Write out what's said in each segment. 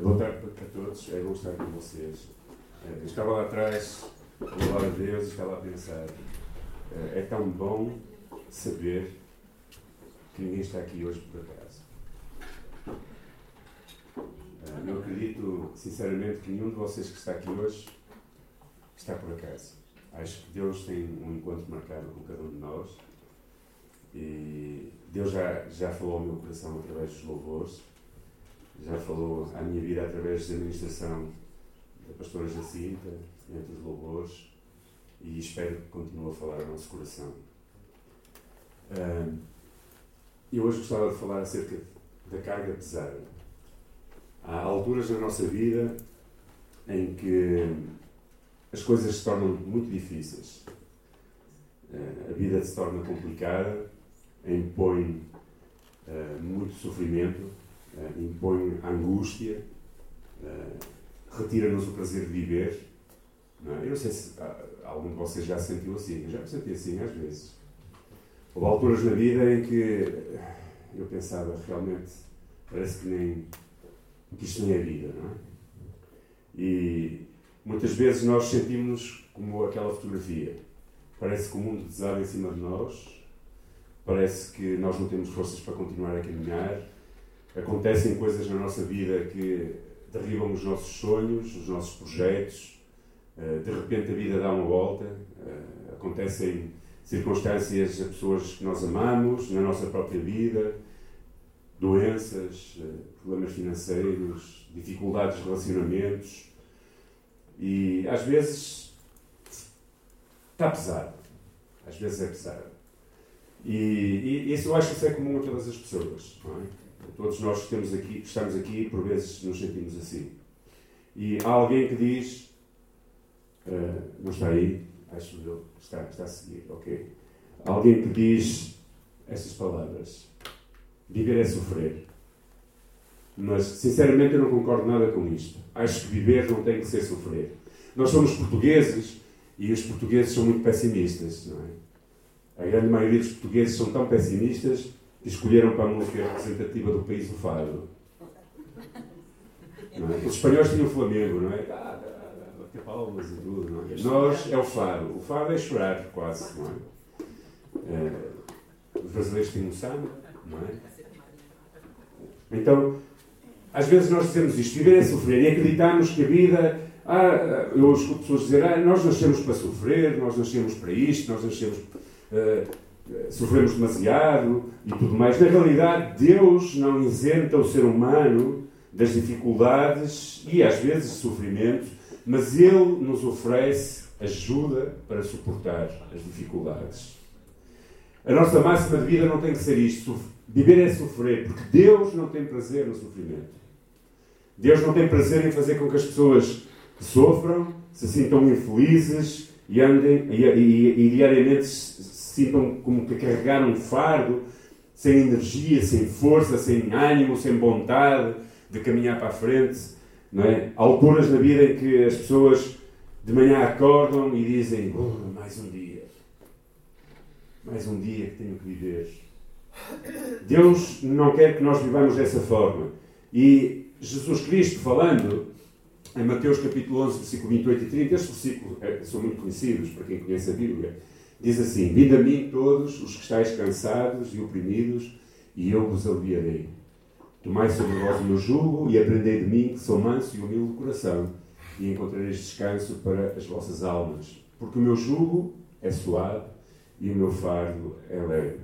boa tarde para todos, é bom estar com vocês. Uh, eu estava lá atrás, a louvar a Deus, e estava a pensar: uh, é tão bom saber que ninguém está aqui hoje por acaso. Uh, eu acredito, sinceramente, que nenhum de vocês que está aqui hoje está por acaso. Acho que Deus tem um encontro marcado com cada um de nós e Deus já, já falou ao meu coração através dos louvores já falou à minha vida através da administração da pastora Jacinta, entre os louvores, e espero que continue a falar ao nosso coração. Eu hoje gostava de falar acerca da carga pesada. Há alturas na nossa vida em que as coisas se tornam muito difíceis. A vida se torna complicada, impõe muito sofrimento, uh, impõe angústia, uh, retira-nos o prazer de viver. Não é? Eu não sei se algum de vocês já se sentiu assim, eu já me senti assim às vezes. Houve alturas na vida em que eu pensava realmente, parece que nem que isto nem é vida, não é? E muitas vezes nós sentimos-nos como aquela fotografia. Parece que o mundo desaba em cima de nós, parece que nós não temos forças para continuar a caminhar, acontecem coisas na nossa vida que derribam os nossos sonhos, os nossos projetos, eh, de repente a vida dá uma volta, eh, acontecem circunstâncias a pessoas que nós amamos, na nossa própria vida, doenças, eh, problemas financeiros, dificuldades de relacionamentos e às vezes está pesado, às vezes é pesado. E, e isso eu acho que isso é comum a todas as pessoas, não é? Todos nós que temos aqui, estamos aqui, por vezes nos sentimos assim. E há alguém que diz, uh, não está aí, acho que está, está a seguir, ok? Há alguém que diz essas palavras: viver é sofrer. Mas, sinceramente, eu não concordo nada com isto. Acho que viver não tem que ser sofrer. Nós somos portugueses e os portugueses são muito pessimistas, não é? A grande maioria dos portugueses são tão pessimistas escolheram para a música representativa do país o fado. É? Os espanhóis tinham o Flamengo, não é? Ah, bater palmas e tudo, não é? Nós é o fado. O fado é chorar, quase, não é? é os brasileiros têm um samba, não é? Então, às vezes nós dizemos isto, viver é sofrer, e acreditamos que a vida. Ah, eu escuto pessoas dizer, ah, nós nascemos para sofrer, nós nascemos para isto, nós nascemos. Uh, sofremos demasiado e tudo mais. Na realidade, Deus não isenta o ser humano das dificuldades e às vezes sofrimento, mas Ele nos oferece ajuda para suportar as dificuldades. A nossa máxima de vida não tem que ser isto. Viver é sofrer, porque Deus não tem prazer no sofrimento. Deus não tem prazer em fazer com que as pessoas sofram, se sintam infelizes e andem e, e, e diariamente sintam como que carregaram um fardo, sem energia, sem força, sem ânimo, sem vontade de caminhar para a frente. Não é? Há alturas na vida em que as pessoas de manhã acordam e dizem: oh, mais um dia. Mais um dia que tenho que viver. Deus não quer que nós vivamos dessa forma. E Jesus Cristo, falando em Mateus capítulo 11, versículo 28 e 30, estes versículos eh, são muito conhecidos para quem conhece a Bíblia. Diz assim: Vinde a mim todos os que estáis cansados e oprimidos, e eu vos aliviarei. Tomai sobre vós o meu jugo e aprendei de mim, que sou manso e humilde de coração, e encontrareis descanso para as vossas almas. Porque o meu jugo é suave e o meu fardo é leve.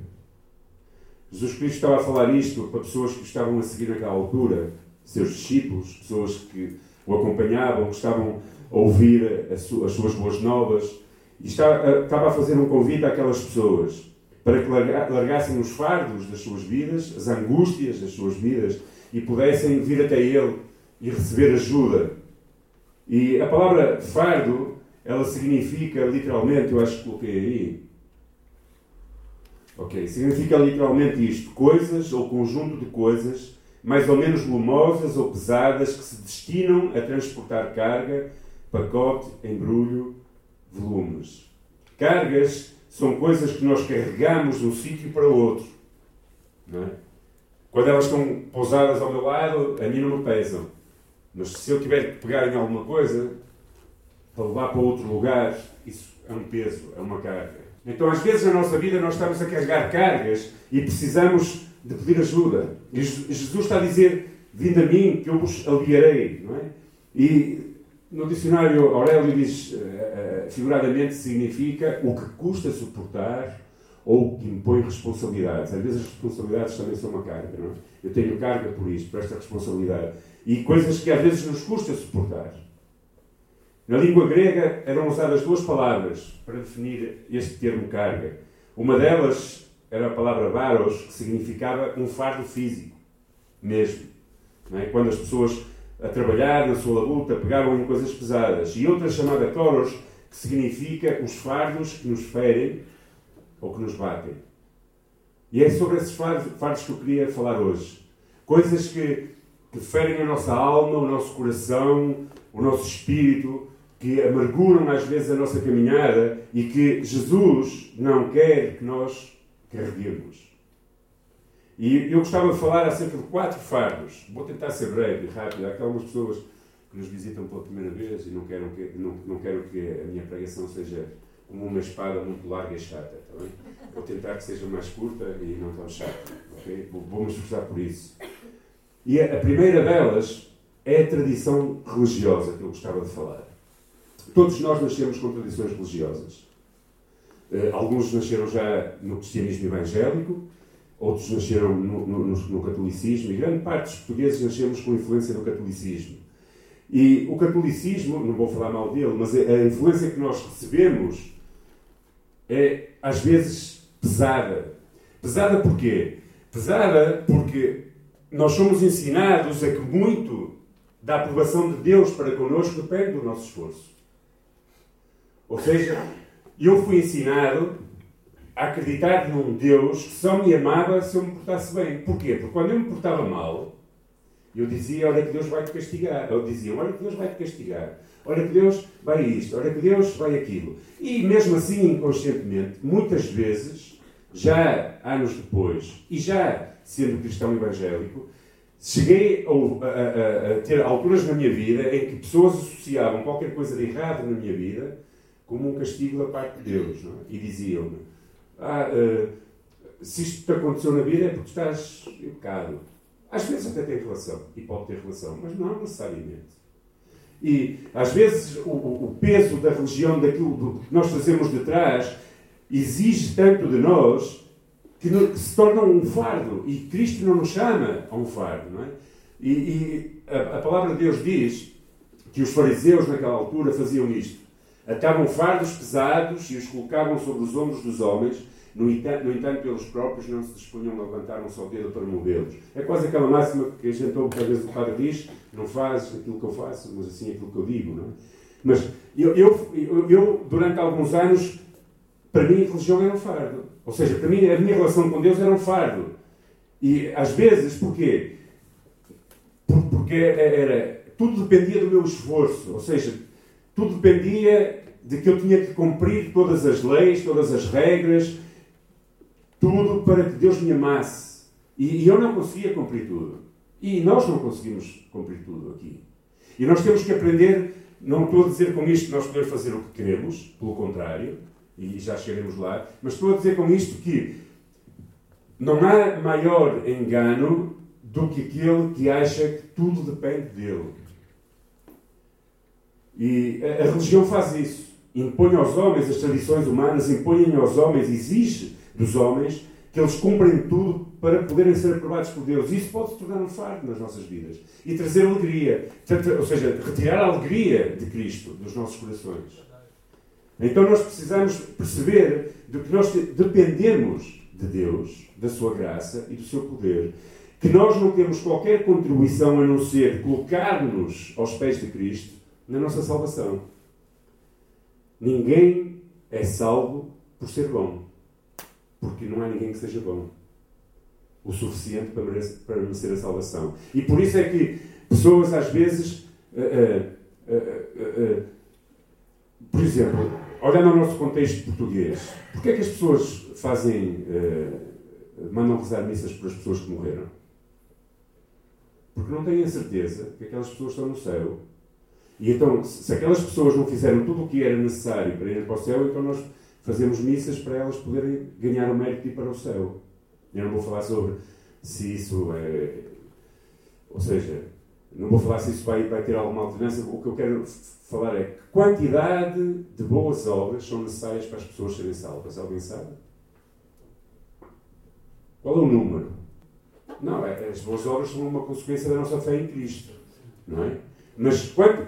Jesus Cristo estava a falar isto para pessoas que estavam a seguir naquela altura, seus discípulos, pessoas que o acompanhavam, que estavam a ouvir as suas boas novas estava a fazer um convite àquelas pessoas para que largassem os fardos das suas vidas, as angústias das suas vidas e pudessem vir até Ele e receber ajuda. E a palavra fardo, ela significa literalmente, eu acho que coloquei aí. Ok, significa literalmente isto: coisas ou conjunto de coisas mais ou menos volumosas ou pesadas que se destinam a transportar carga, pacote, embrulho volumes. Cargas são coisas que nós carregamos de um sítio para outro. É? Quando elas estão pousadas ao meu lado, a mim não me pesam. Mas se eu tiver que pegar em alguma coisa para levar para outro lugar, isso é um peso, é uma carga. Então, às vezes, na nossa vida, nós estamos a carregar cargas e precisamos de pedir ajuda. E Jesus está a dizer: Vinde a mim, que eu vos aliviarei. Não é? E no dicionário Aurélio diz, uh, uh, figuradamente, significa o que custa suportar ou que impõe responsabilidades. Às vezes as responsabilidades também são uma carga, não é? Eu tenho carga por isto, por esta responsabilidade. E coisas que às vezes nos custa suportar. Na língua grega eram usadas duas palavras para definir este termo carga. Uma delas era a palavra varos, que significava um fardo físico, mesmo. É? Quando as pessoas a trabalhar na sua labuta pegavam em coisas pesadas. E outra chamada toros, significa os fardos que nos ferem ou que nos batem. E é sobre esses fardos que eu queria falar hoje. Coisas que, que ferem a nossa alma, o nosso coração, o nosso espírito, que amarguram às vezes a nossa caminhada e que Jesus não quer que nós carreguemos. E eu gostava de falar acerca de quatro fardos. Vou tentar ser breve e rápido. Há aquelas pessoas que nos visitam pela primeira vez e não quero que, não, não quero que a minha pregação seja como uma espada muito larga e chata. Tá bem? Vou tentar que seja mais curta e não tão chata. Okay? Vou me esforçar por isso. E a, a primeira delas é a tradição religiosa que eu gostava de falar. Todos nós nascemos com tradições religiosas. Uh, alguns nasceram já no cristianismo evangélico, outros nasceram no, no, no, catolicismo, e grande parte dos portugueses nascemos com influência do catolicismo. E o catolicismo, não vou falar mal dele, mas a influência que nós recebemos é, às vezes, pesada. Pesada porquê? Pesada porque nós somos ensinados a que muito da aprovação de Deus para connosco depende do nosso esforço. Ou seja, eu fui ensinado a acreditar num Deus que só me amava se eu me portasse bem. Porquê? Porque quando eu me portava mal, eu dizia, olha que Deus vai te castigar. Ou diziam, olha que Deus vai te castigar. Olha que Deus vai isto, olha que Deus vai aquilo. E mesmo assim, inconscientemente, muitas vezes, já anos depois, e já sendo cristão evangélico, cheguei a, a, a, ter alturas na minha vida em que pessoas associavam qualquer coisa de errado na minha vida como um castigo da parte de Deus. É? E diziam-me: ah, uh, se isto te aconteceu na vida é porque estás educado. Às vezes até tem relação, e pode ter relação, mas não necessariamente. E às vezes o, o peso da religião, daquilo que nós fazemos de trás, exige tanto de nós que, no, que, se torna um fardo. E Cristo não nos chama a um fardo, não é? E, e a, a palavra de Deus diz que os fariseus naquela altura faziam isto Atavam fardos pesados e os colocavam sobre os ombros dos homens, no entanto, no entanto, eles próprios não se dispunham a levantar um só dedo para movê-los. É quase aquela máxima que a gente ouve, às vezes o padre diz: não faz aquilo que eu faço, mas assim aquilo que eu digo. Não é? Mas eu, eu, eu, durante alguns anos, para mim, a religião era um fardo. Ou seja, para mim, a minha relação com Deus era um fardo. E às vezes, porquê? Porque era, tudo dependia do meu esforço. Ou seja, tudo dependia de que eu tinha que cumprir todas as leis, todas as regras, tudo para que Deus me amasse. E, e eu não conseguia cumprir tudo. E nós não conseguimos cumprir tudo aqui. E nós temos que aprender, não estou a dizer com isto que nós podemos fazer o que queremos, pelo contrário, e já chegaremos lá, mas estou a dizer com isto que não há maior engano do que aquele que acha que tudo depende dele. E a, religião faz isso. Impõe aos homens as tradições humanas, impõe aos homens, exige dos homens que eles cumprem tudo para poderem ser aprovados por Deus. Isso pode se tornar um fardo nas nossas vidas e trazer alegria. Ou seja, retirar a alegria de Cristo dos nossos corações. Então nós precisamos perceber de que nós dependemos de Deus, da sua graça e do seu poder. Que nós não temos qualquer contribuição a não ser colocar-nos aos pés de Cristo na nossa salvação. Ninguém é salvo por ser bom, porque não há ninguém que seja bom o suficiente para merecer, para merecer a salvação. E por isso é que pessoas às vezes, uh, uh, uh, por exemplo, olhando ao nosso contexto português, porquê é que as pessoas fazem, mandam rezar missas para as pessoas que morreram? porque não têm a certeza que aquelas pessoas estão no céu. E então, se aquelas pessoas não fizeram tudo o que era necessário para ir para o céu, então nós fazemos missas para elas poderem ganhar o mérito de ir para o céu. Eu não vou falar sobre se isso é. Ou seja, não vou falar se isso vai, vai ter alguma alternância. O que eu quero falar é que quantidade de boas obras são necessárias para as pessoas serem salvas. Alguém sabe? Qual é o número? Não, é, as boas obras são uma consequência da nossa fé em Cristo. Não é? Mas quando.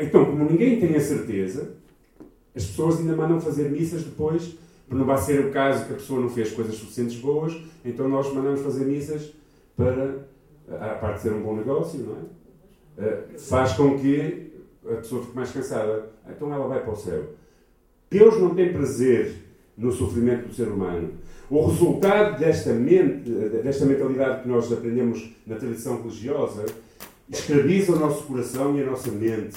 Então, como ninguém tem a certeza, as pessoas ainda mandam fazer missas depois, não vai ser o caso que a pessoa não fez coisas suficientes boas, então nós mandamos fazer missas para, a parte de ser um bom negócio, não é? Uh, faz com que a pessoa fique mais cansada. Então ela vai para o céu. Deus não tem prazer no sofrimento do ser humano. O resultado desta, mente, desta mentalidade que nós aprendemos na tradição religiosa escraviza o nosso coração e a nossa mente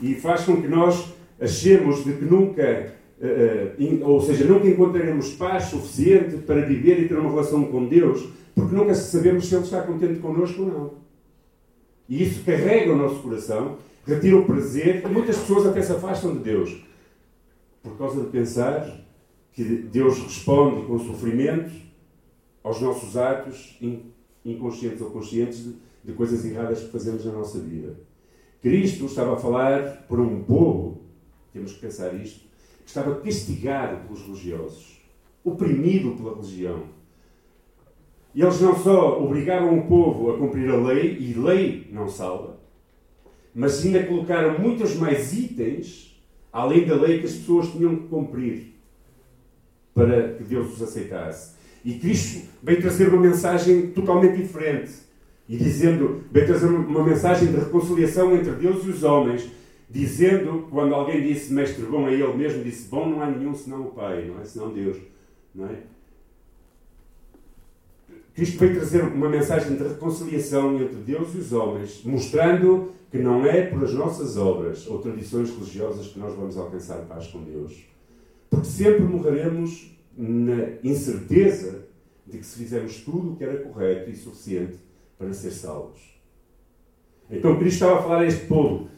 e faz com que nós achemos de que nunca, uh, ou seja, nunca encontraremos paz suficiente para viver e ter uma relação com Deus, porque nunca sabemos se Ele está contente connosco ou não. E isso carrega o nosso coração, retira o prazer, e muitas pessoas até se afastam de Deus por causa de pensar que Deus responde com sofrimento aos nossos atos inconscientes ou conscientes de, de coisas erradas que fazemos na nossa vida. Cristo estava a falar por um povo, temos que pensar isto, que estava castigado pelos religiosos, oprimido pela religião. E eles não só obrigavam o povo a cumprir a lei, e lei não salva, mas ainda colocaram muitos mais itens, além da lei, que as pessoas tinham que cumprir para que Deus os aceitasse. E Cristo veio trazer uma mensagem totalmente diferente. E dizendo, veio trazer uma mensagem de reconciliação entre Deus e os homens, dizendo, quando alguém disse mestre bom a ele mesmo, disse bom não há nenhum senão o Pai, não é? Senão Deus, não é? Cristo veio trazer uma mensagem de reconciliação entre Deus e os homens, mostrando que não é por as nossas obras ou tradições religiosas que nós vamos alcançar paz com Deus. Porque sempre morreremos na incerteza de que se fizermos tudo o que era correto e suficiente para ser salvos. Então Cristo estava a falar a este povo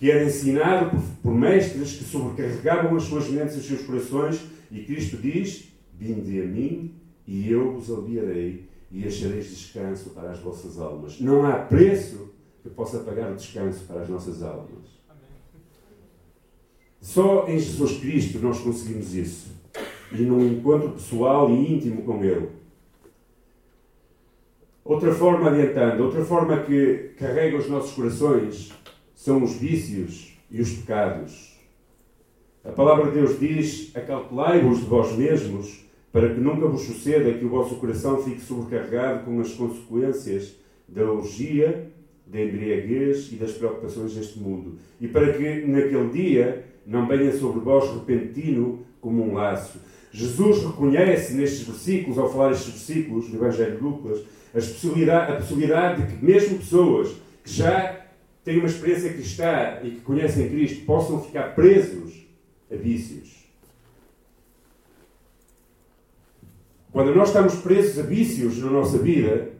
que era ensinado por, por mestres que sobrecarregavam as suas mentes e os seus corações, e Cristo diz: Vinde a mim e eu vos aliviarei e achareis descanso para as vossas almas. Não há preço que possa pagar o descanso para as nossas almas. Só em Jesus Cristo nós conseguimos isso. E num encontro pessoal e íntimo com Ele. Outra forma, adiantando, outra forma que carrega os nossos corações são os vícios e os pecados. A palavra de Deus diz: Acautelai-vos de vós mesmos, para que nunca vos suceda que o vosso coração fique sobrecarregado com as consequências da orgia, da embriaguez e das preocupações deste mundo, e para que naquele dia não venha sobre vós repentino como um laço. Jesus reconhece nestes versículos, ao falar estes versículos do Evangelho de Lucas, a possibilidade, a possibilidade de que mesmo pessoas que já têm uma experiência cristã e que conhecem Cristo possam ficar presos a vícios. Quando nós estamos presos a vícios na nossa vida,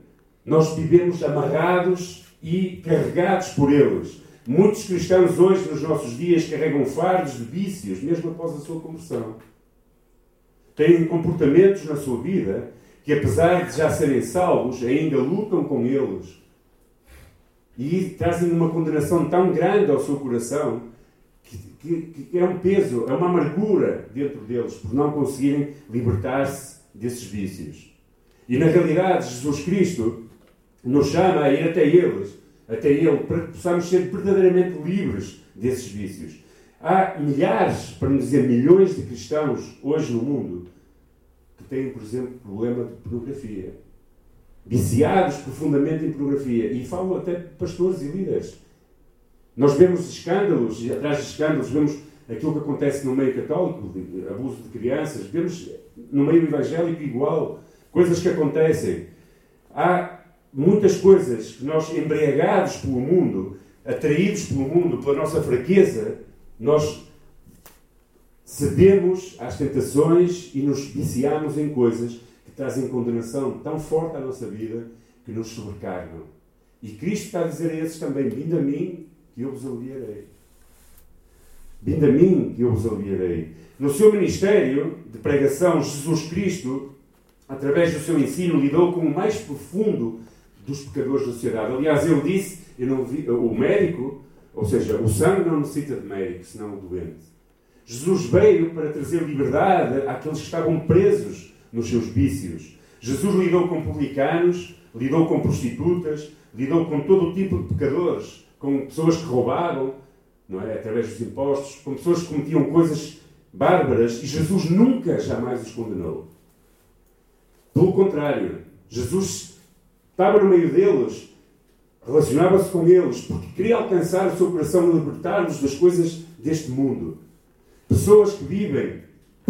nós vivemos amarrados e carregados por eles. Muitos cristãos hoje, nos nossos dias, carregam fardos de vícios, mesmo após a sua conversão. Têm comportamentos na sua vida que, apesar de já serem salvos, ainda lutam com eles. E trazem uma condenação tão grande ao seu coração que, que, que é um peso, é uma amargura dentro deles por não conseguirem libertar-se desses vícios. E na realidade, Jesus Cristo nos chama a ir até eles até Ele, para que possamos ser verdadeiramente livres desses vícios. Há milhares, para não dizer milhões de cristãos hoje no mundo que têm, por exemplo, problema de pornografia. Viciados profundamente em pornografia. E falo até de pastores e líderes. Nós vemos escândalos, e atrás de escândalos vemos aquilo que acontece no meio católico, de abuso de crianças, vemos no meio evangélico igual, coisas que acontecem. Há muitas coisas que nós, embriagados pelo mundo, atraídos pelo mundo, pela nossa fraqueza, nós cedemos às tentações e nos viciamos em coisas trazem condenação tão forte à nossa vida que nos sobrecarregam, E Cristo está a dizer a esses também: Vinde a mim, que eu vos aliviarei. Vinde a mim, que eu vos aliviarei. No seu ministério de pregação, Jesus Cristo, através do seu ensino, lidou com o mais profundo dos pecadores da sociedade. Aliás, ele disse: eu não vi, o médico, ou seja, o sangue não necessita de médico, senão o doente. Jesus veio para trazer liberdade àqueles que estavam presos nos seus vícios. Jesus lidou com publicanos, lidou com prostitutas, lidou com todo o tipo de pecadores, com pessoas que roubavam, não é? através dos impostos, com pessoas que cometiam coisas bárbaras, e Jesus nunca, jamais os condenou. Pelo contrário, Jesus estava no meio deles, relacionava-se com eles, porque queria alcançar o seu coração e libertar-nos das coisas deste mundo. Pessoas que vivem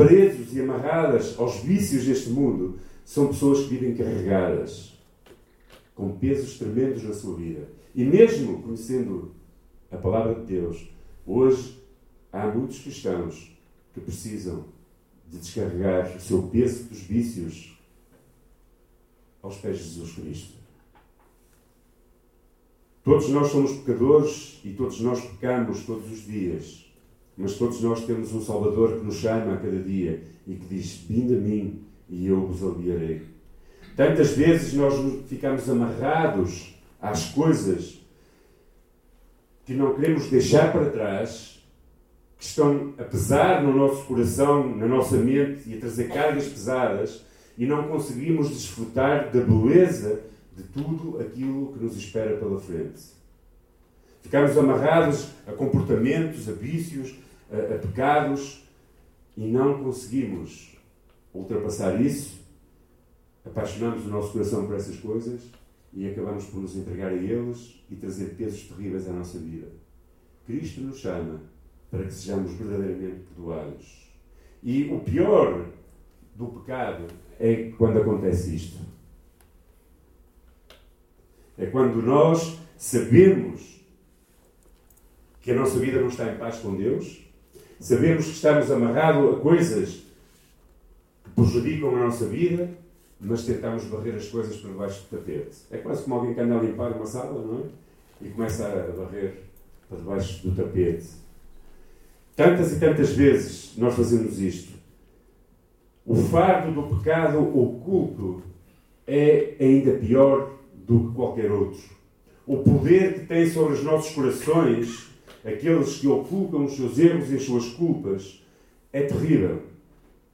presos e amarradas aos vícios deste mundo são pessoas que vivem carregadas com pesos tremendos na sua vida. E mesmo conhecendo a palavra de Deus, hoje há muitos cristãos que precisam de descarregar o seu peso dos vícios aos pés de Jesus Cristo. Todos nós somos pecadores e todos nós pecamos todos os dias, mas todos nós temos um Salvador que nos chama a cada dia e que diz: Vinde a mim e eu vos aliviarei. Tantas vezes nós ficamos amarrados às coisas que não queremos deixar para trás, que estão a pesar no nosso coração, na nossa mente e a trazer cargas pesadas, e não conseguimos desfrutar da beleza de tudo aquilo que nos espera pela frente. Ficamos amarrados a comportamentos, a vícios, a, a pecados e não conseguimos ultrapassar isso. Apaixonamos o nosso coração por essas coisas e acabamos por nos entregar a eles e trazer pesos terríveis à nossa vida. Cristo nos chama para que sejamos verdadeiramente perdoados. E o pior do pecado é quando acontece isto. É quando nós sabemos que a nossa vida não está em paz com Deus, sabemos que estamos amarrados a coisas que prejudicam a nossa vida, mas tentamos varrer as coisas para debaixo do tapete. É quase como alguém que anda a limpar uma sala, não é? E começa a varrer para debaixo do tapete. Tantas e tantas vezes nós fazemos isto. O fardo do pecado oculto é ainda pior do que qualquer outro. O poder que tem sobre os nossos corações, aqueles que ocultam os seus erros e as suas culpas, é terrível.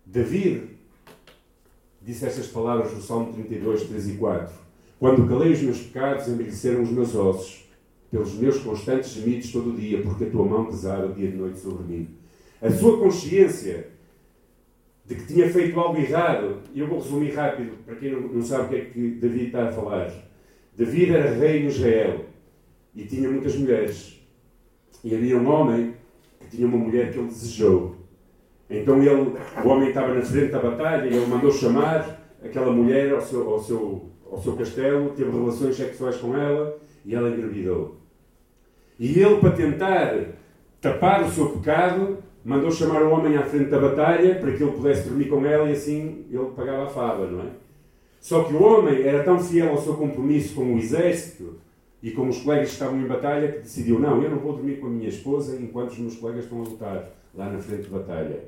David disse estas palavras no Salmo 32, 3 e 4. Quando calei os meus pecados, envelheceram os meus ossos, pelos meus constantes gemidos todo o dia, porque a tua mão pesava dia e noite sobre mim. A sua consciência de que tinha feito algo errado, e eu vou resumir rápido, para quem não sabe o que é que David está a falar. David era rei em Israel e tinha muitas mulheres. E havia um homem que tinha uma mulher que ele desejou. Então ele, o homem estava na frente da batalha e ele mandou chamar aquela mulher ao seu, ao seu, ao seu castelo, teve relações sexuais com ela e ela engravidou. E ele, para tentar tapar o seu pecado, mandou chamar o homem à frente da batalha para que ele pudesse dormir com ela e assim ele pagava a fava, não é? Só que o homem era tão fiel ao seu compromisso com o exército e com os colegas estavam em batalha que decidiu: não, eu não vou dormir com a minha esposa enquanto os meus colegas estão a lutar lá na frente de batalha.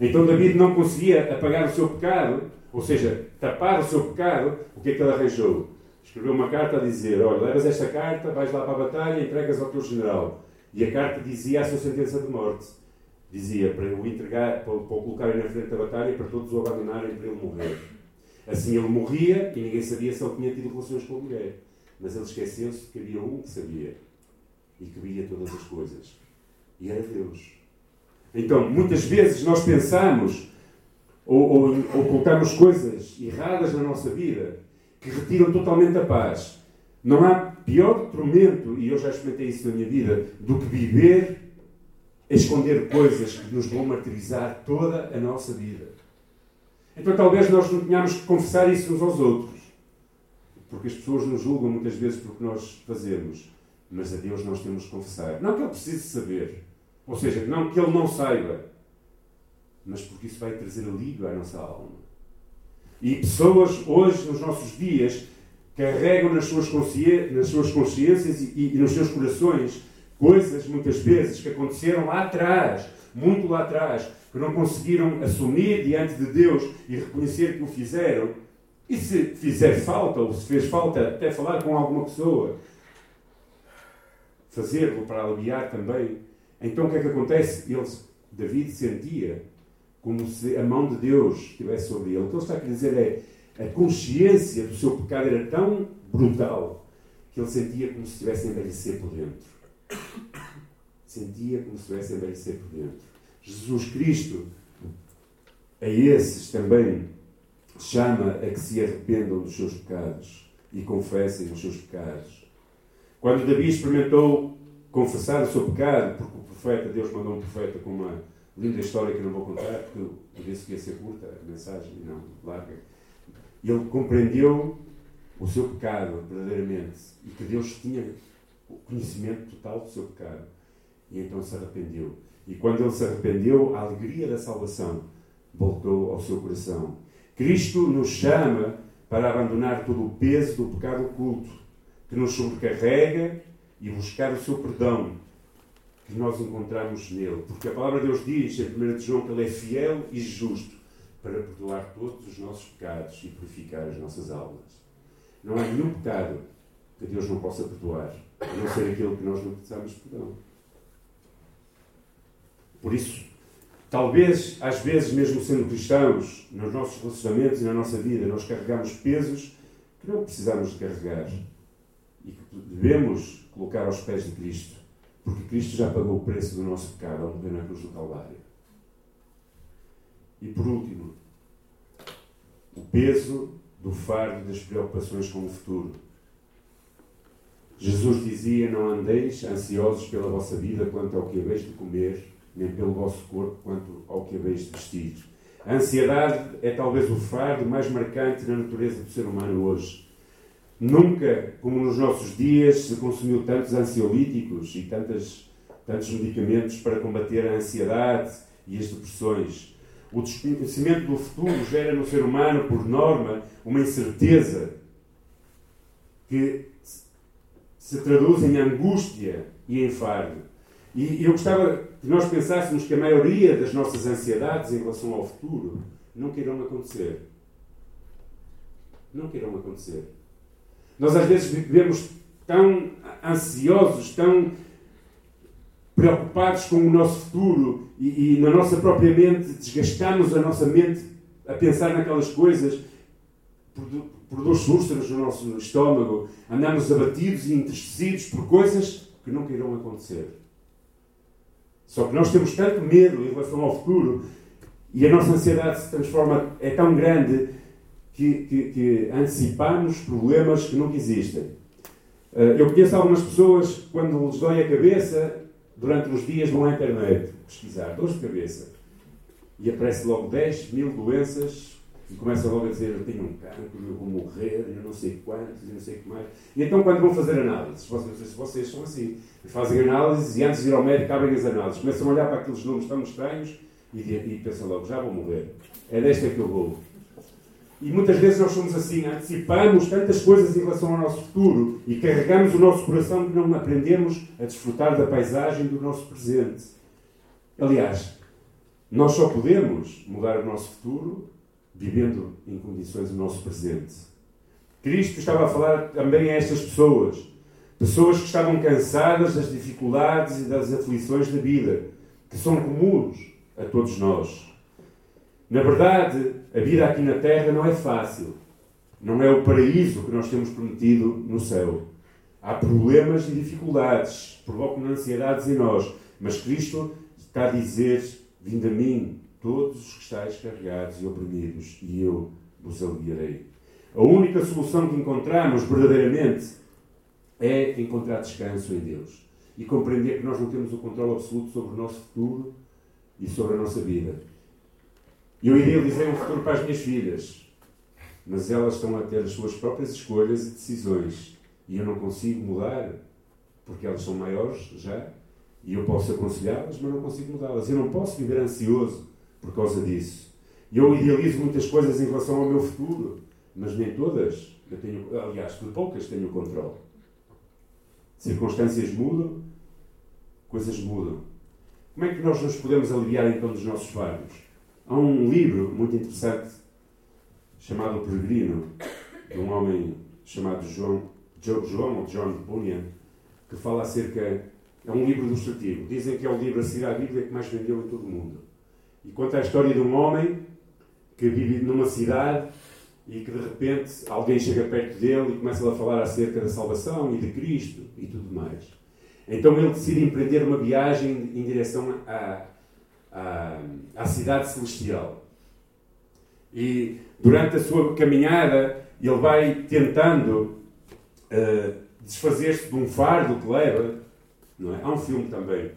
Então David não conseguia apagar o seu pecado, ou seja, tapar o seu pecado. O que é que ele arranjou? Escreveu uma carta a dizer: Olha, levas esta carta, vais lá para a batalha e entregas ao teu general. E a carta dizia a sua sentença de morte. Dizia para o entregar, para, para o colocarem na frente da batalha e para todos o abandonarem para ele morrer. Assim ele morria e ninguém sabia se ele tinha tido relações com a mulher. Mas ele esqueceu-se que havia um que sabia e que via todas as coisas. E era Deus. Então, muitas vezes nós pensamos ou, colocamos coisas erradas na nossa vida que retiram totalmente a paz. Não há pior tormento, e eu já experimentei isso na minha vida, do que viver a esconder coisas que nos vão martirizar toda a nossa vida. Então talvez nós não tenhamos que confessar isso uns aos outros. Porque as pessoas nos julgam muitas vezes pelo que nós fazemos. Mas a Deus nós temos que confessar. Não que Ele precise saber. Ou seja, não que Ele não saiba. Mas porque isso vai trazer alívio à nossa alma. E pessoas hoje, nos nossos dias, carregam nas suas, consci... nas suas consciências e, e nos seus corações coisas, muitas vezes, que aconteceram lá atrás, muito lá atrás, que não conseguiram assumir diante de Deus e reconhecer que o fizeram. E se fizer falta, ou se fez falta até falar com alguma pessoa, fazê-lo para aliviar também, então o que é que acontece? Eles, David sentia como se a mão de Deus estivesse sobre ele. O que ele está a dizer é a consciência do seu pecado era tão brutal que ele sentia como se estivesse a envelhecer por dentro. Sentia como se estivesse a envelhecer por dentro. Jesus Cristo, a esses também, chama a que se arrependam dos seus pecados e confessem os seus pecados. Quando Davi experimentou confessar o seu pecado, porque o profeta, Deus mandou um profeta com uma linda história que não vou contar, porque eu disse que ia ser curta a mensagem e não larga. Ele compreendeu o seu pecado verdadeiramente e que Deus tinha o conhecimento total do seu pecado. E então se arrependeu. E quando ele se arrependeu, a alegria da salvação voltou ao seu coração. Cristo nos chama para abandonar todo o peso do pecado oculto, que nos sobrecarrega e buscar o seu perdão, que nós encontramos nele. Porque a palavra de Deus diz em 1 João que ele é fiel e justo para perdoar todos os nossos pecados e purificar as nossas almas. Não há nenhum pecado que Deus não possa perdoar, a não ser aquele que nós não precisamos perdão. Por isso, talvez, às vezes, mesmo sendo cristãos, nos nossos relacionamentos e na nossa vida, nós carregamos pesos que não precisamos de carregar e que devemos colocar aos pés de Cristo, porque Cristo já pagou o preço do nosso pecado ao morrer na cruz do Calvário. E por último, o peso do fardo das preocupações com o futuro. Jesus dizia: Não andeis ansiosos pela vossa vida quanto ao que haveis de comer nem pelo vosso corpo quanto ao que haveis de vestir. A ansiedade é talvez o fardo mais marcante na natureza do ser humano hoje. Nunca, como nos nossos dias, se consumiu tantos ansiolíticos e tantas, tantos medicamentos para combater a ansiedade e as depressões. O desconhecimento do futuro gera no ser humano, por norma, uma incerteza que se traduz em angústia e em fardo. E eu gostava que nós pensássemos que a maioria das nossas ansiedades em relação ao futuro nunca irão acontecer. Nunca irão acontecer. Nós às vezes vivemos tão ansiosos, tão preocupados com o nosso futuro e, e na nossa própria mente desgastamos a nossa mente a pensar naquelas coisas, produz úlceras no nosso estômago, andamos abatidos e entristecidos por coisas que nunca irão acontecer. Só que nós temos tanto medo em relação ao futuro e a nossa ansiedade se transforma, é tão grande que, que, que antecipamos problemas que nunca existem. Eh, eu conheço algumas pessoas quando lhes dói a cabeça, durante uns dias vão à internet pesquisar dores de cabeça e aparece logo 10 mil doenças e começa logo a dizer eu tenho um cancro, eu vou morrer, eu não sei quantos, eu não sei o que mais. E então quando vão fazer análises, vocês, vocês são assim, fazem análises e antes de ir ao médico abrem as análises, começam a olhar para aqueles números tão estranhos e, e pensam logo, já vou morrer. É desta que eu vou. E muitas vezes nós somos assim, antecipamos tantas coisas em relação ao nosso futuro e carregamos o nosso coração que não aprendemos a desfrutar da paisagem do nosso presente. Aliás, nós só podemos mudar o nosso futuro vivendo em condições do nosso presente. Cristo estava a falar também a estas pessoas, pessoas que estavam cansadas das dificuldades e das aflições da vida, que são comuns a todos nós. Na verdade, a vida aqui na Terra não é fácil. Não é o paraíso que nós temos prometido no céu. Há problemas e dificuldades, provocam ansiedades em nós. Mas Cristo está a dizer: Vinde a mim, todos os que estáis carregados e oprimidos, e eu vos aliviarei. A única solução que encontramos verdadeiramente é encontrar descanso em Deus e compreender que nós não temos o controle absoluto sobre o nosso futuro e sobre a nossa vida. Eu idealizei um futuro para as minhas filhas, mas elas estão a ter as suas próprias escolhas e decisões e eu não consigo mudar porque elas são maiores já e eu posso aconselhá-las, mas não consigo mudá-las. Eu não posso viver ansioso por causa disso. Eu idealizo muitas coisas em relação ao meu futuro, mas nem todas eu tenho, aliás, de poucas tenho controle. Circunstâncias mudam, coisas mudam. Como é que nós nos podemos aliviar então dos nossos fardos? Há um livro muito interessante chamado O Peregrino, de um homem chamado João, João ou John Bunyan, que fala acerca. É um livro ilustrativo. Dizem que é o livro a seguir à Bíblia que mais vendeu em todo o mundo. E conta a história de um homem que vive numa cidade e que de repente alguém chega perto dele e começa a falar acerca da salvação e de Cristo e tudo mais. Então ele decide empreender uma viagem em direção à, à, à cidade celestial. E durante a sua caminhada ele vai tentando uh, desfazer-se de um fardo que leva. Não é? Há um filme também,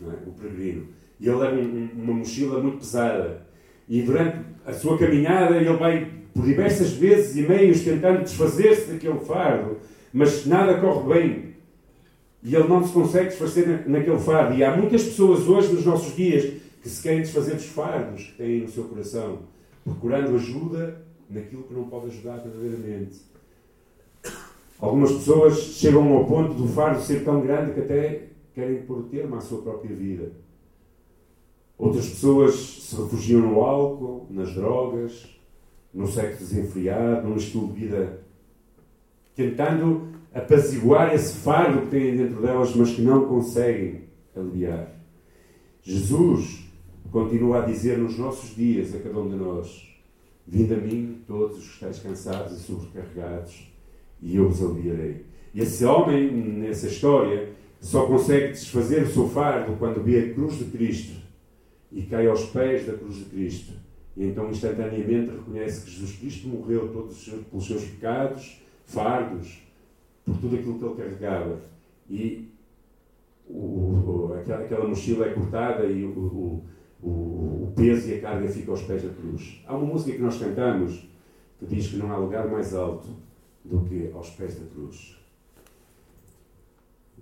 é? O Peregrino. E ele leva um, uma mochila muito pesada. E durante a sua caminhada ele vai por diversas vezes e meios tentando desfazer-se daquele fardo, mas nada corre bem. E ele não se consegue desfazer naquele fardo. E há muitas pessoas hoje, nos nossos dias, que se querem desfazer dos fardos que têm no seu coração, procurando ajuda naquilo que não pode ajudar verdadeiramente. Algumas pessoas chegam ao ponto do fardo ser tão grande que até querem pôr termo à sua própria vida. Outras pessoas se refugiam no álcool, nas drogas, no sexo desenfreado, num estilo de vida, tentando apaziguar esse fardo que têm dentro delas, mas que não conseguem aliviar. Jesus continua a dizer nos nossos dias a cada um de nós: Vinde a mim, todos os que estáis cansados e sobrecarregados, e eu vos aliviarei. E esse homem, nessa história, só consegue desfazer o seu fardo quando vê a cruz de Cristo e cai aos pés da cruz de Cristo e então, instantaneamente, reconhece que Jesus Cristo morreu todos pelos seus pecados, fardos, por tudo aquilo que ele carregava. E o, o, aquela, aquela, mochila é cortada e o, o, peso e a carga ficam aos pés da cruz. Há uma música que nós cantamos que diz que não há lugar mais alto do que aos pés da cruz.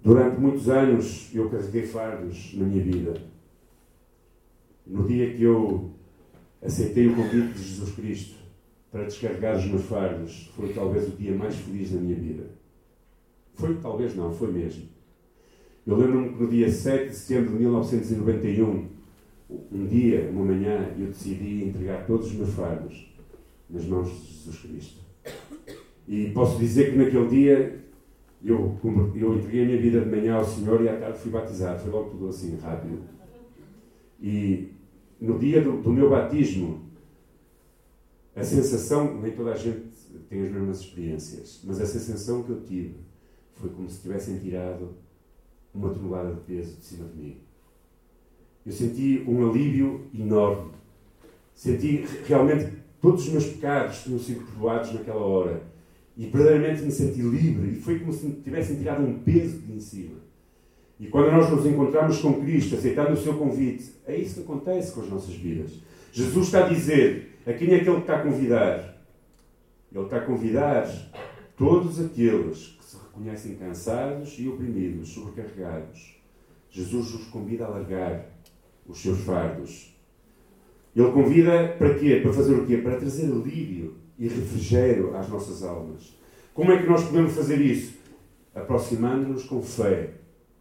Durante muitos anos eu carreguei fardos na minha vida. No dia que eu aceitei o convite de Jesus Cristo para descarregar os meus fardos. Foi talvez o dia mais feliz da minha vida. Foi talvez não, foi mesmo. Eu lembro-me que no dia 7 de setembro de 1991, um dia, uma manhã, eu decidi entregar todos os meus fardos nas mãos de Jesus Cristo. E posso dizer que naquele dia eu, eu entreguei a minha vida de manhã ao Senhor e à tarde fui batizado. Foi logo tudo assim, rápido. E no dia do, do, meu batismo, a sensação, nem toda a gente tem as mesmas experiências, mas a sensação que eu tive foi como se tivessem tirado uma tonelada de peso de cima de mim. Eu senti um alívio enorme. Senti realmente todos os meus pecados tinham sido perdoados naquela hora. E verdadeiramente me senti livre. E foi como se me tivessem tirado um peso de em cima. E quando nós nos encontramos com Cristo, aceitando o seu convite, é isso que acontece com as nossas vidas. Jesus está a dizer a quem é que Ele está a convidar? Ele está a convidar todos aqueles que se reconhecem cansados e oprimidos, sobrecarregados. Jesus os convida a largar os seus fardos. Ele convida para quê? Para fazer o quê? Para trazer alívio e refrigério às nossas almas. Como é que nós podemos fazer isso? Aproximando-nos com fé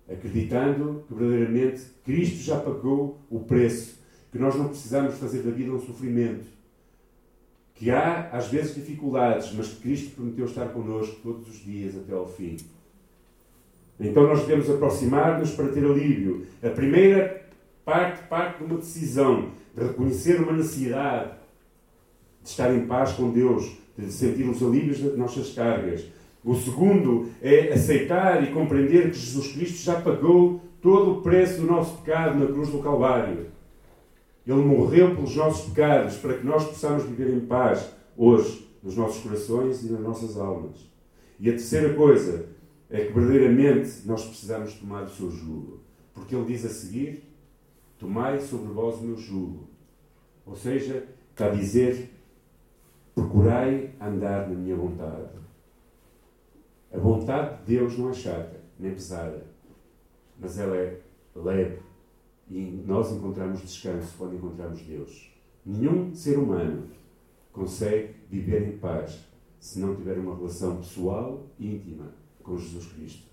acreditando que verdadeiramente Cristo já pagou o preço, que nós não precisamos fazer da vida um sofrimento, que há às vezes dificuldades, mas que Cristo prometeu estar connosco todos os dias até ao fim. Então nós devemos aproximar-nos para ter alívio. A primeira parte parte de uma decisão, de reconhecer uma necessidade, de estar em paz com Deus, de sentir os alívios das nossas cargas, o segundo é aceitar e compreender que Jesus Cristo já pagou todo o preço do nosso pecado na cruz do Calvário. Ele morreu pelos nossos pecados para que nós possamos viver em paz hoje, nos nossos corações e nas nossas almas. E a terceira coisa é que verdadeiramente nós precisamos tomar o seu jugo. Porque ele diz a seguir: Tomai sobre vós o meu jugo. Ou seja, está a dizer: Procurai andar na minha vontade. A vontade de Deus não é chata, nem pesada, mas ela é leve. E nós encontramos descanso quando encontramos Deus. Nenhum ser humano consegue viver em paz se não tiver uma relação pessoal e íntima com Jesus Cristo.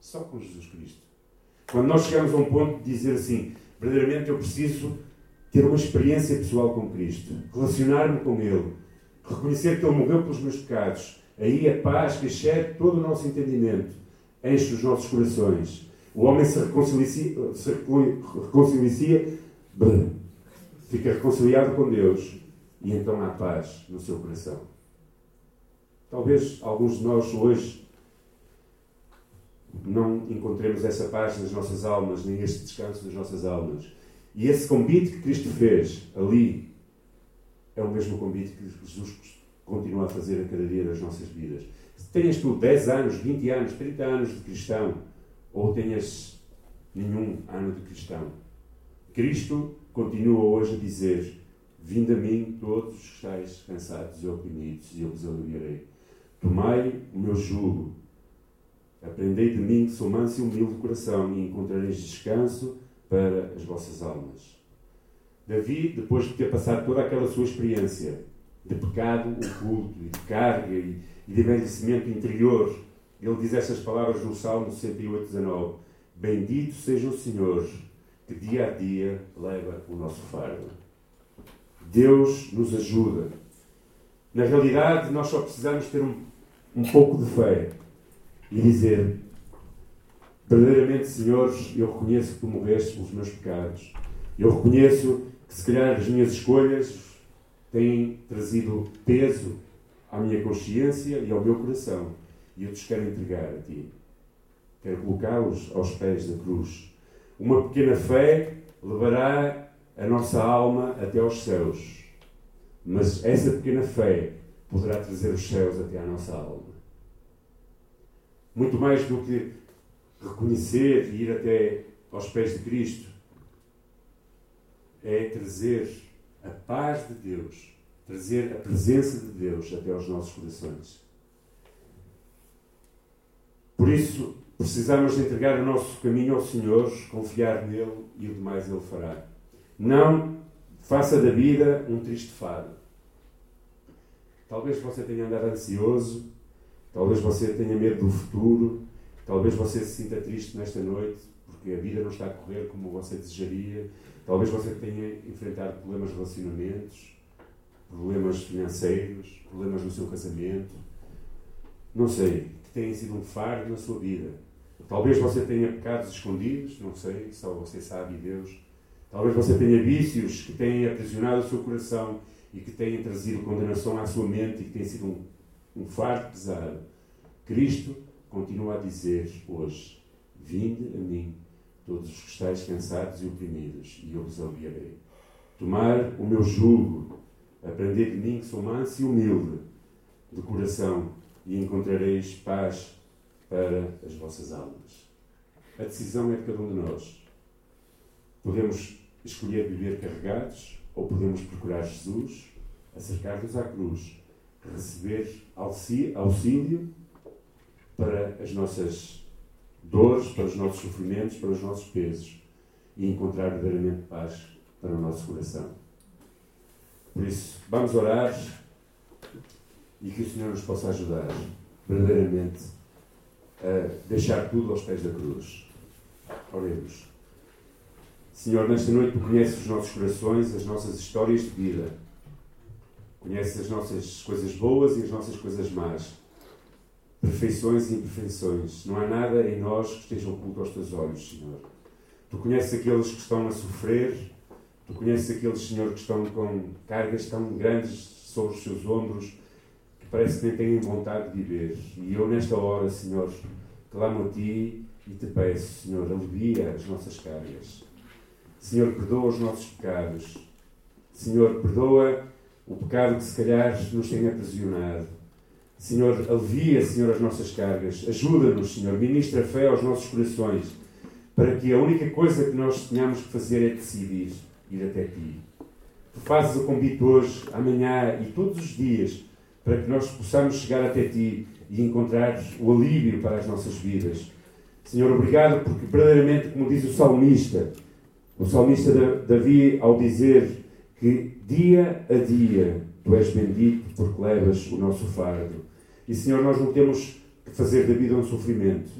Só com Jesus Cristo. Quando nós chegamos a um ponto de dizer assim, verdadeiramente eu preciso ter uma experiência pessoal com Cristo, relacionar-me com Ele, reconhecer que Ele morreu pelos meus pecados, aí a paz que excede todo o nosso entendimento enche os nossos corações. O homem se reconcilia, se reconcilia fica reconciliado com Deus e então há paz no seu coração. Talvez alguns de nós hoje não encontremos essa paz nas nossas almas, nem este descanso nas nossas almas. E esse convite que Cristo fez ali é o mesmo convite que Jesus continua a fazer a cada dia das nossas vidas. Tenhas tu 10 anos, 20 anos, 30 anos de cristão, ou tenhas nenhum ano de cristão, Cristo continua hoje a dizer: Vinde a mim, todos os que estáis cansados e oprimidos, e eu vos aliviarei. Tomai o meu jugo, aprendei de mim, que sou manso e humilde de coração, e encontrareis descanso para as vossas almas. Davi, depois de ter passado toda aquela sua experiência de pecado oculto, e de carga e, de envelhecimento interior, ele diz estas palavras no Salmo 108, 19: Bendito seja o Senhor que dia a dia leva o nosso fardo. Deus nos ajuda. Na realidade, nós só precisamos ter um, um pouco de fé e dizer: verdadeiramente, Senhor, eu reconheço que tu morreste pelos meus pecados. Eu reconheço que, se calhar, as minhas escolhas têm trazido peso à minha consciência e ao meu coração. E eu te quero entregar a ti. Quero colocá-los aos pés da cruz uma pequena fé levará a nossa alma até aos céus. Mas essa pequena fé poderá trazer os céus até à nossa alma. Muito mais do que reconhecer e ir até aos pés de Cristo, é trazer a paz de Deus, trazer a presença de Deus até aos nossos corações. Por isso, Precisamos entregar o nosso caminho ao Senhor, confiar nele e o demais ele fará. Não faça da vida um triste fado. Talvez você tenha andado ansioso, talvez você tenha medo do futuro, talvez você se sinta triste nesta noite porque a vida não está a correr como você desejaria, talvez você tenha enfrentado problemas de relacionamentos, problemas financeiros, problemas no seu casamento. Não sei, que tenha sido um fardo na sua vida Talvez você tenha pecados escondidos, não sei, só você sabe e Deus. Talvez você tenha vícios que tenham aprisionado o seu coração e que tenham trazido condenação à sua mente e que tenha sido um, um fardo pesado. Cristo continua a dizer hoje: Vinde a mim, todos os que estáis cansados e oprimidos, e eu vos aliviarei. Tomar o meu jugo, aprender de mim que sou manso e humilde de coração, e encontrareis paz para as vossas almas. A decisão é de cada um de nós. Podemos escolher viver carregados ou podemos procurar Jesus, acercar-nos à cruz, receber auxílio para as nossas dores, para os nossos sofrimentos, para os nossos pesos e encontrar verdadeiramente paz para o nosso coração. Por isso, vamos orar e que o Senhor nos possa ajudar verdadeiramente a deixar tudo aos pés da cruz. Oremos. Senhor, nesta noite tu conheces os nossos corações, as nossas histórias de vida. Conheces as nossas coisas boas e as nossas coisas más. Perfeições e imperfeições. Não há nada em nós que esteja oculto aos teus olhos, Senhor. Tu conheces aqueles que estão a sofrer. Tu conheces aqueles, Senhor, que estão com cargas tão grandes sobre os seus ombros parece que nem têm vontade de viver. E eu, nesta hora, Senhor, clamo a Ti e te peço, Senhor, alivia as nossas cargas. Senhor, perdoa os nossos pecados. Senhor, perdoa o pecado que se calhar nos tem aprisionado. Senhor, alivia, Senhor, as nossas cargas. Ajuda-nos, Senhor. Ministra fé aos nossos corações. Para que a única coisa que nós tenhamos que fazer é decidir ir até Ti. Tu fazes o convite hoje, amanhã e todos os dias para que nós possamos chegar até Ti e encontrar o alívio para as nossas vidas. Senhor, obrigado porque verdadeiramente, como diz o salmista, o salmista Davi, ao dizer que dia a dia Tu és bendito porque levas o nosso fardo. E, Senhor, nós não temos que fazer da vida um sofrimento,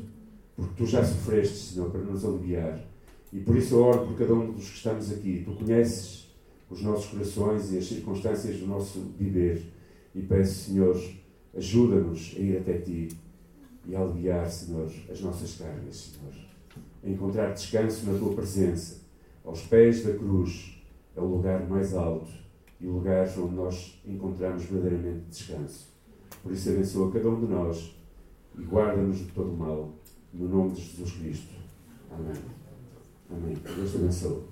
porque Tu já sofreste, Senhor, para nos aliviar. E por isso eu oro por cada um dos que estamos aqui. Tu conheces os nossos corações e as circunstâncias do nosso viver. E peço, Senhor, ajuda-nos a ir até Ti e a aliviar, Senhor, as nossas cargas, Senhor. A encontrar descanso na Tua presença. Aos pés da cruz é o lugar mais alto e o lugar onde nós encontramos verdadeiramente descanso. Por isso abençoa cada um de nós e guarda-nos de todo o mal. No nome de Jesus Cristo. Amém. Amém. Deus te abençoe.